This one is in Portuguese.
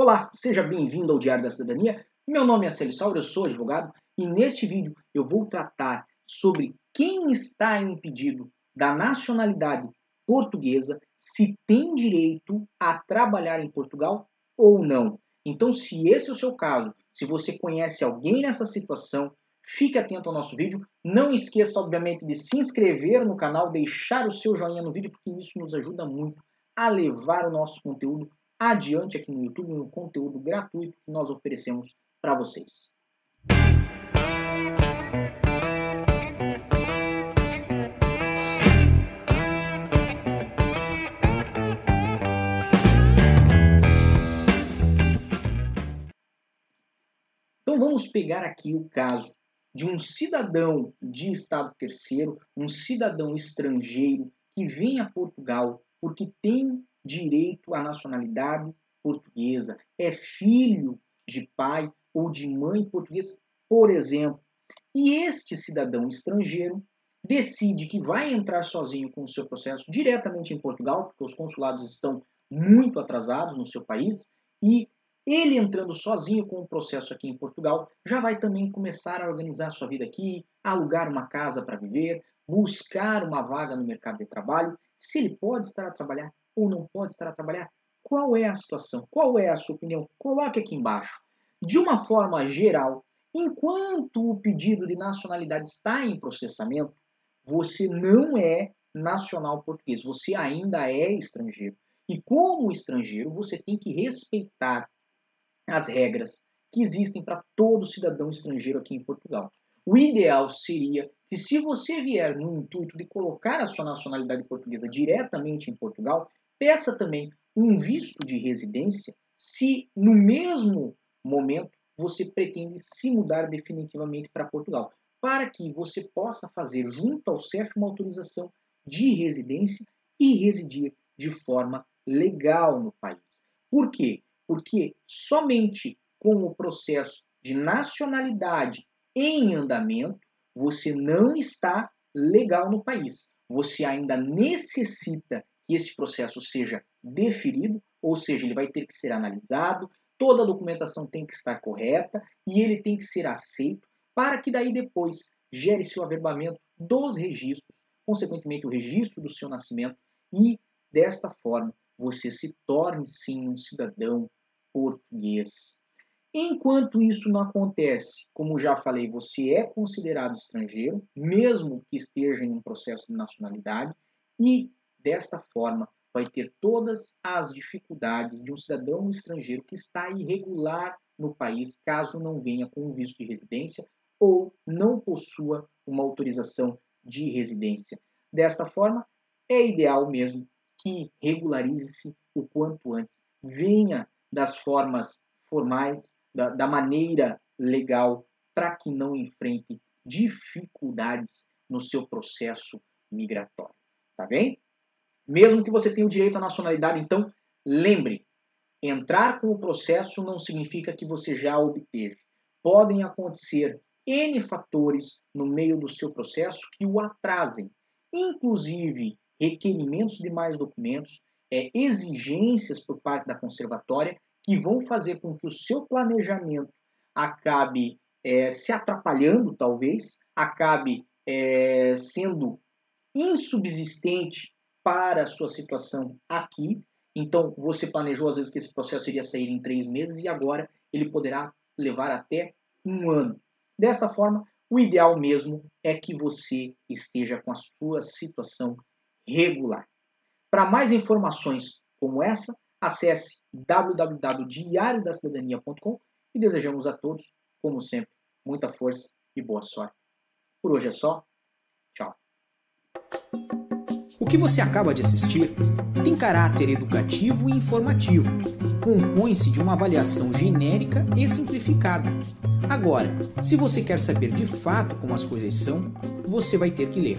Olá, seja bem-vindo ao Diário da Cidadania. Meu nome é Célio Sauro, eu sou advogado e neste vídeo eu vou tratar sobre quem está impedido da nacionalidade portuguesa se tem direito a trabalhar em Portugal ou não. Então, se esse é o seu caso, se você conhece alguém nessa situação, fique atento ao nosso vídeo. Não esqueça, obviamente, de se inscrever no canal, deixar o seu joinha no vídeo, porque isso nos ajuda muito a levar o nosso conteúdo adiante aqui no YouTube, um conteúdo gratuito que nós oferecemos para vocês. Então vamos pegar aqui o caso de um cidadão de Estado terceiro, um cidadão estrangeiro que vem a Portugal porque tem direito à nacionalidade portuguesa, é filho de pai ou de mãe portuguesa, por exemplo. E este cidadão estrangeiro decide que vai entrar sozinho com o seu processo diretamente em Portugal, porque os consulados estão muito atrasados no seu país, e ele entrando sozinho com o processo aqui em Portugal, já vai também começar a organizar sua vida aqui, alugar uma casa para viver, buscar uma vaga no mercado de trabalho, se ele pode estar a trabalhar ou não pode estar a trabalhar. Qual é a situação? Qual é a sua opinião? Coloque aqui embaixo. De uma forma geral, enquanto o pedido de nacionalidade está em processamento, você não é nacional português, você ainda é estrangeiro. E como estrangeiro, você tem que respeitar as regras que existem para todo cidadão estrangeiro aqui em Portugal. O ideal seria que, se você vier no intuito de colocar a sua nacionalidade portuguesa diretamente em Portugal, peça também um visto de residência se no mesmo momento você pretende se mudar definitivamente para Portugal, para que você possa fazer junto ao CEF uma autorização de residência e residir de forma legal no país. Por quê? Porque somente com o processo de nacionalidade em andamento você não está legal no país. Você ainda necessita que este processo seja deferido, ou seja, ele vai ter que ser analisado, toda a documentação tem que estar correta e ele tem que ser aceito para que daí depois gere-se o averbamento dos registros, consequentemente o registro do seu nascimento e desta forma você se torne sim um cidadão português. Enquanto isso não acontece, como já falei, você é considerado estrangeiro, mesmo que esteja em um processo de nacionalidade, e desta forma vai ter todas as dificuldades de um cidadão estrangeiro que está irregular no país, caso não venha com um visto de residência ou não possua uma autorização de residência. Desta forma, é ideal mesmo que regularize-se o quanto antes, venha das formas formais, da, da maneira legal, para que não enfrente dificuldades no seu processo migratório. Tá bem? Mesmo que você tenha o direito à nacionalidade, então lembre, entrar com o processo não significa que você já obteve. Podem acontecer N fatores no meio do seu processo que o atrasem, inclusive requerimentos de mais documentos, é, exigências por parte da conservatória que vão fazer com que o seu planejamento acabe é, se atrapalhando, talvez, acabe é, sendo insubsistente para a sua situação aqui. Então, você planejou às vezes que esse processo iria sair em três meses e agora ele poderá levar até um ano. Desta forma, o ideal mesmo é que você esteja com a sua situação regular. Para mais informações como essa, acesse www.diariodacidadania.com e desejamos a todos, como sempre, muita força e boa sorte. Por hoje é só. Tchau. O que você acaba de assistir tem caráter educativo e informativo. Compõe-se de uma avaliação genérica e simplificada. Agora, se você quer saber de fato como as coisas são, você vai ter que ler.